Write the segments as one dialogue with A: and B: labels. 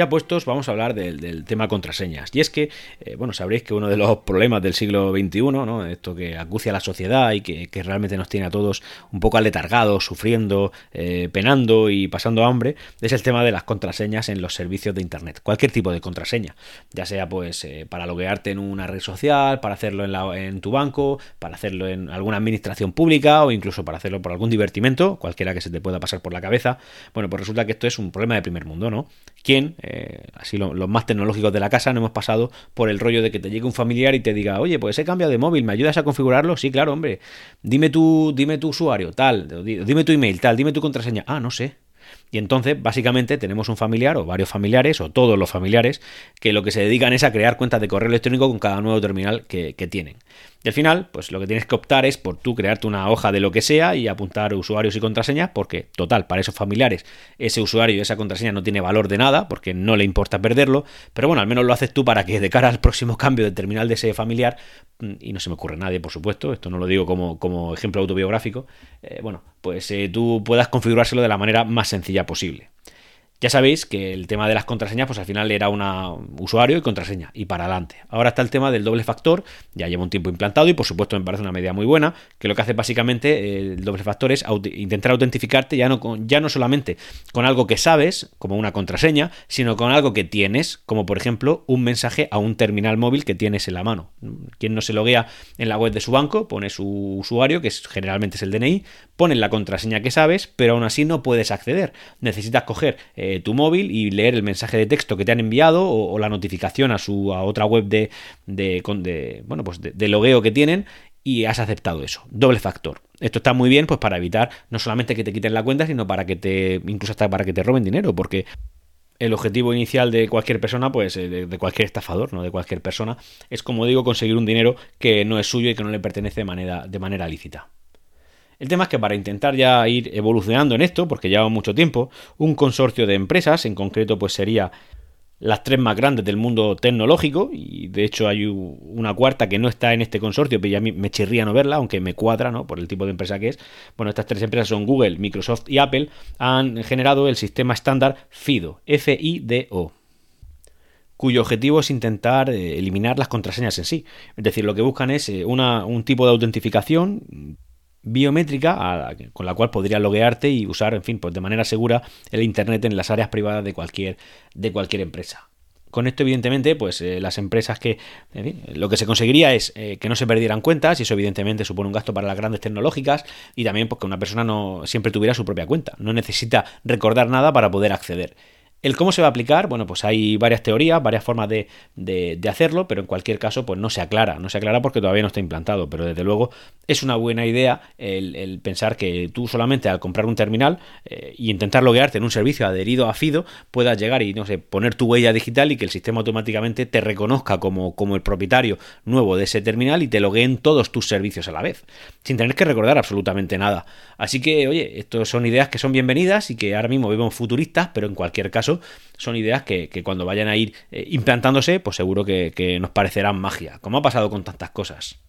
A: Ya puestos, vamos a hablar del, tema contraseñas. Y es que, eh, bueno, sabréis que uno de los problemas del siglo XXI, ¿no? Esto que acucia a la sociedad y que, realmente nos tiene a todos un poco aletargados, sufriendo, eh, penando y pasando hambre, es el tema de las contraseñas en los servicios de Internet. Cualquier tipo de contraseña, ya sea pues eh, para loguearte en una red social, para hacerlo en, la, en tu banco, para hacerlo en alguna administración pública o incluso para hacerlo por algún divertimento, cualquiera que se te pueda pasar por la cabeza. Bueno, pues resulta que esto es un problema de primer mundo, ¿no? ¿Quién, eh, así los más tecnológicos de la casa, no hemos pasado por el rollo de que te llegue un familiar y te diga, oye, pues he cambiado de móvil, ¿me ayudas a configurarlo? Sí, claro, hombre. Dime tu, dime tu usuario, tal, dime tu email, tal, dime tu contraseña. Ah, no sé. Y entonces, básicamente, tenemos un familiar o varios familiares o todos los familiares que lo que se dedican es a crear cuentas de correo electrónico con cada nuevo terminal que, que tienen. Y al final, pues lo que tienes que optar es por tú crearte una hoja de lo que sea y apuntar usuarios y contraseñas, porque, total, para esos familiares, ese usuario y esa contraseña no tiene valor de nada, porque no le importa perderlo, pero bueno, al menos lo haces tú para que de cara al próximo cambio de terminal de ese familiar, mm, y no se me ocurre nadie, por supuesto, esto no lo digo como, como ejemplo autobiográfico, eh, bueno, pues eh, tú puedas configurárselo de la manera más sencilla posible. Ya sabéis que el tema de las contraseñas, pues al final era un usuario y contraseña, y para adelante. Ahora está el tema del doble factor, ya lleva un tiempo implantado y por supuesto me parece una medida muy buena, que lo que hace básicamente eh, el doble factor es intentar autentificarte ya no, ya no solamente con algo que sabes, como una contraseña, sino con algo que tienes, como por ejemplo un mensaje a un terminal móvil que tienes en la mano. Quien no se loguea en la web de su banco, pone su usuario, que es, generalmente es el DNI, pone la contraseña que sabes, pero aún así no puedes acceder. Necesitas coger... Eh, eh, tu móvil y leer el mensaje de texto que te han enviado o, la notificación a su a otra web de, de, bueno pues de, logueo que tienen y has aceptado eso. Doble factor. Esto está muy bien pues para evitar no solamente que te quiten la cuenta, sino para que te incluso hasta para que te roben dinero, porque el objetivo inicial de cualquier persona, pues eh, de, cualquier estafador, no de cualquier persona, es como digo conseguir un dinero que no es suyo y que no le pertenece de manera, de manera lícita. El tema es que para intentar ya ir evolucionando en esto, porque lleva mucho tiempo, un consorcio de empresas, en concreto pues sería las tres más grandes del mundo tecnológico, y de hecho hay una cuarta que no está en este consorcio, pero ya me chirría no verla, aunque me cuadra, ¿no? Por el tipo de empresa que es. Bueno, estas tres empresas son Google, Microsoft y Apple, han generado el sistema estándar FIDO, F-I-D-O cuyo objetivo es intentar eh, eliminar las contraseñas en sí. Es decir, lo que buscan es eh, un tipo de autentificación biométrica con la cual podrías loguearte y usar, en fin, pues de manera segura el Internet en las áreas privadas de cualquier, de cualquier empresa. Con esto, evidentemente, pues eh, las empresas que. lo que se conseguiría es eh, que no se perdieran cuentas, y eso, evidentemente, supone un gasto para las grandes tecnológicas, y también pues, que una persona no siempre tuviera su propia cuenta. No necesita recordar nada para poder acceder. El cómo se va a aplicar, bueno, pues hay varias teorías, varias formas de, de, hacerlo, pero en cualquier caso, pues no se aclara, no se aclara porque todavía no está implantado, pero desde luego es una buena idea el, pensar que tú solamente al comprar un terminal e intentar loguearte en un servicio adherido a FIDO puedas llegar y, no sé, poner tu huella digital y que el sistema automáticamente te reconozca como, como el propietario nuevo de ese terminal y te logueen todos tus servicios a la vez, sin tener que recordar absolutamente nada. Así que, oye, estas son ideas que son bienvenidas y que ahora mismo vemos futuristas, pero en cualquier caso, son ideas que, cuando vayan a ir eh, implantándose, pues seguro que, que nos parecerán magia, como ha pasado con tantas cosas.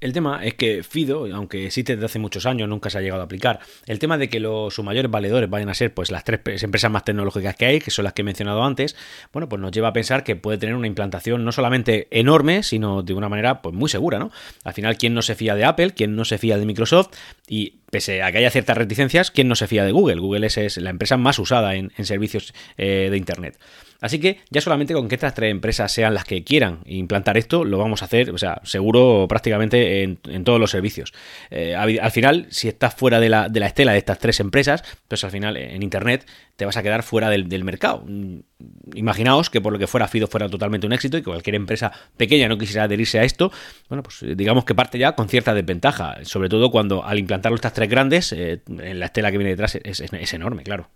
A: El tema es que Fido, aunque existe desde hace muchos años, nunca se ha llegado a aplicar. El tema de que los, sus mayores valedores vayan a ser pues las tres empresas más tecnológicas que hay, que son las que he mencionado antes, bueno, pues nos lleva a pensar que puede tener una implantación no solamente enorme, sino de una manera pues muy segura, ¿no? Al final, ¿quién no se fía de Apple? ¿Quién no se fía de Microsoft? Y pese a que haya ciertas reticencias, ¿quién no se fía de Google? Google es, la empresa más usada en, servicios eh, de Internet. Así que ya solamente con que estas tres empresas sean las que quieran implantar esto, lo vamos a hacer, o sea, seguro prácticamente en, todos los servicios. Eh, al final, si estás fuera de la, de la, estela de estas tres empresas, pues al final en Internet te vas a quedar fuera del, del, mercado. Imaginaos que por lo que fuera Fido fuera totalmente un éxito y que cualquier empresa pequeña no quisiera adherirse a esto, bueno, pues digamos que parte ya con cierta desventaja, sobre todo cuando al implantarlo estas tres grandes, eh, en la estela que viene detrás es enorme, claro.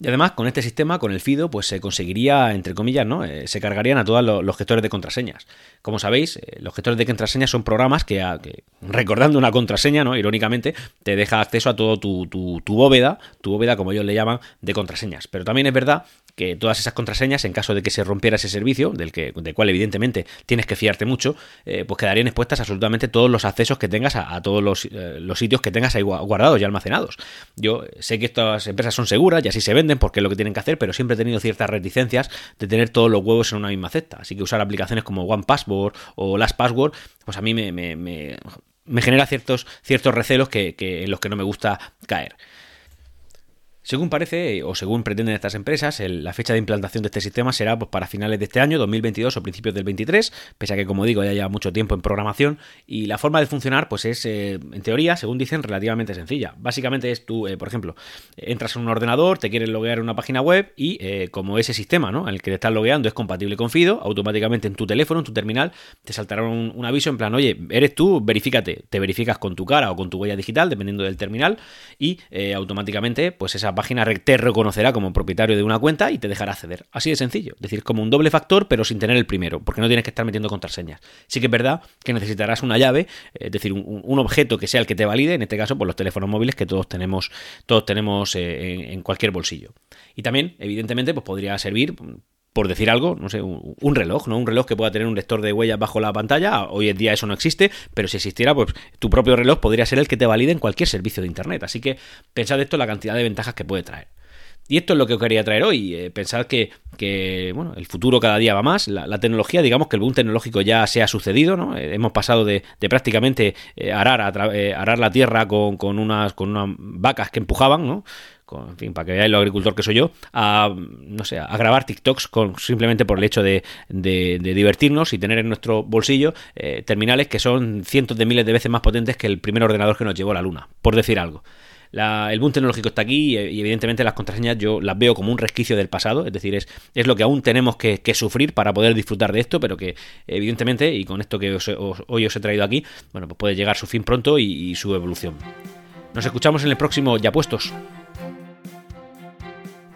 A: Y además, con este sistema, con el FIDO, pues se conseguiría, entre comillas, ¿no? Eh, se cargarían a todos los, gestores de contraseñas. Como sabéis, eh, los gestores de contraseñas son programas que, recordando una contraseña, ¿no? Irónicamente, te deja acceso a todo tu, tu, tu, bóveda, tu bóveda, como ellos le llaman, de contraseñas. Pero también es verdad que todas esas contraseñas, en caso de que se rompiera ese servicio, del, que, del cual evidentemente tienes que fiarte mucho, eh, pues quedarían expuestas absolutamente todos los accesos que tengas a, todos los, los, sitios que tengas ahí guardados y almacenados. Yo sé que estas empresas son seguras y así se venden entienden por qué es lo que tienen que hacer, pero siempre he tenido ciertas reticencias de tener todos los huevos en una misma cesta. Así que usar aplicaciones como OnePassword o LastPassword, pues a mí me, me, genera ciertos, ciertos recelos que, que, en los que no me gusta caer. Según parece, o según pretenden estas empresas, la fecha de implantación de este sistema será pues, para finales de este año, 2022 o principios del 23, pese a que, como digo, ya lleva mucho tiempo en programación. Y la forma de funcionar, pues es, eh, en teoría, según dicen, relativamente sencilla. Básicamente es tú, eh, por ejemplo, entras en un ordenador, te quieres loguear en una página web y eh, como ese sistema, ¿no? En el que te estás logueando es compatible con Fido, automáticamente en tu teléfono, en tu terminal, te saltará un, aviso en plan, oye, eres tú, verifícate. Te verificas con tu cara o con tu huella digital, dependiendo del terminal, y automáticamente, pues esa página te reconocerá como propietario de una cuenta y te dejará acceder. Así de sencillo. Es decir, como un doble factor, pero sin tener el primero, porque no tienes que estar metiendo contraseñas. Sí que es verdad que necesitarás una llave, es decir, un, objeto que sea el que te valide, en este caso, por los teléfonos móviles que todos tenemos, todos tenemos eh, en, cualquier bolsillo. Y también, evidentemente, pues podría servir por decir algo, no sé, un, reloj, ¿no? Un reloj que pueda tener un lector de huellas bajo la pantalla. Hoy en día eso no existe, pero si existiera, pues tu propio reloj podría ser el que te valide en cualquier servicio de internet. Así que pensad esto la cantidad de ventajas que puede traer. Y esto es lo que os quería traer hoy. Eh, pensad que, que, bueno, el futuro cada día va más. La, tecnología, digamos que el boom tecnológico ya se ha sucedido, ¿no? Eh, hemos pasado de, prácticamente eh, arar, arar la tierra con, con, unas, con unas vacas que empujaban, ¿no? En fin, para que veáis lo agricultor que soy yo, a, no sé, a grabar TikToks con, simplemente por el hecho de, divertirnos y tener en nuestro bolsillo eh, terminales que son cientos de miles de veces más potentes que el primer ordenador que nos llevó a la luna, por decir algo. el boom tecnológico está aquí y, evidentemente las contraseñas yo las veo como un resquicio del pasado, es decir, es, lo que aún tenemos que, sufrir para poder disfrutar de esto, pero que evidentemente, y con esto que hoy os he traído aquí, bueno, pues puede llegar su fin pronto y su evolución. Nos escuchamos en el próximo Ya Puestos.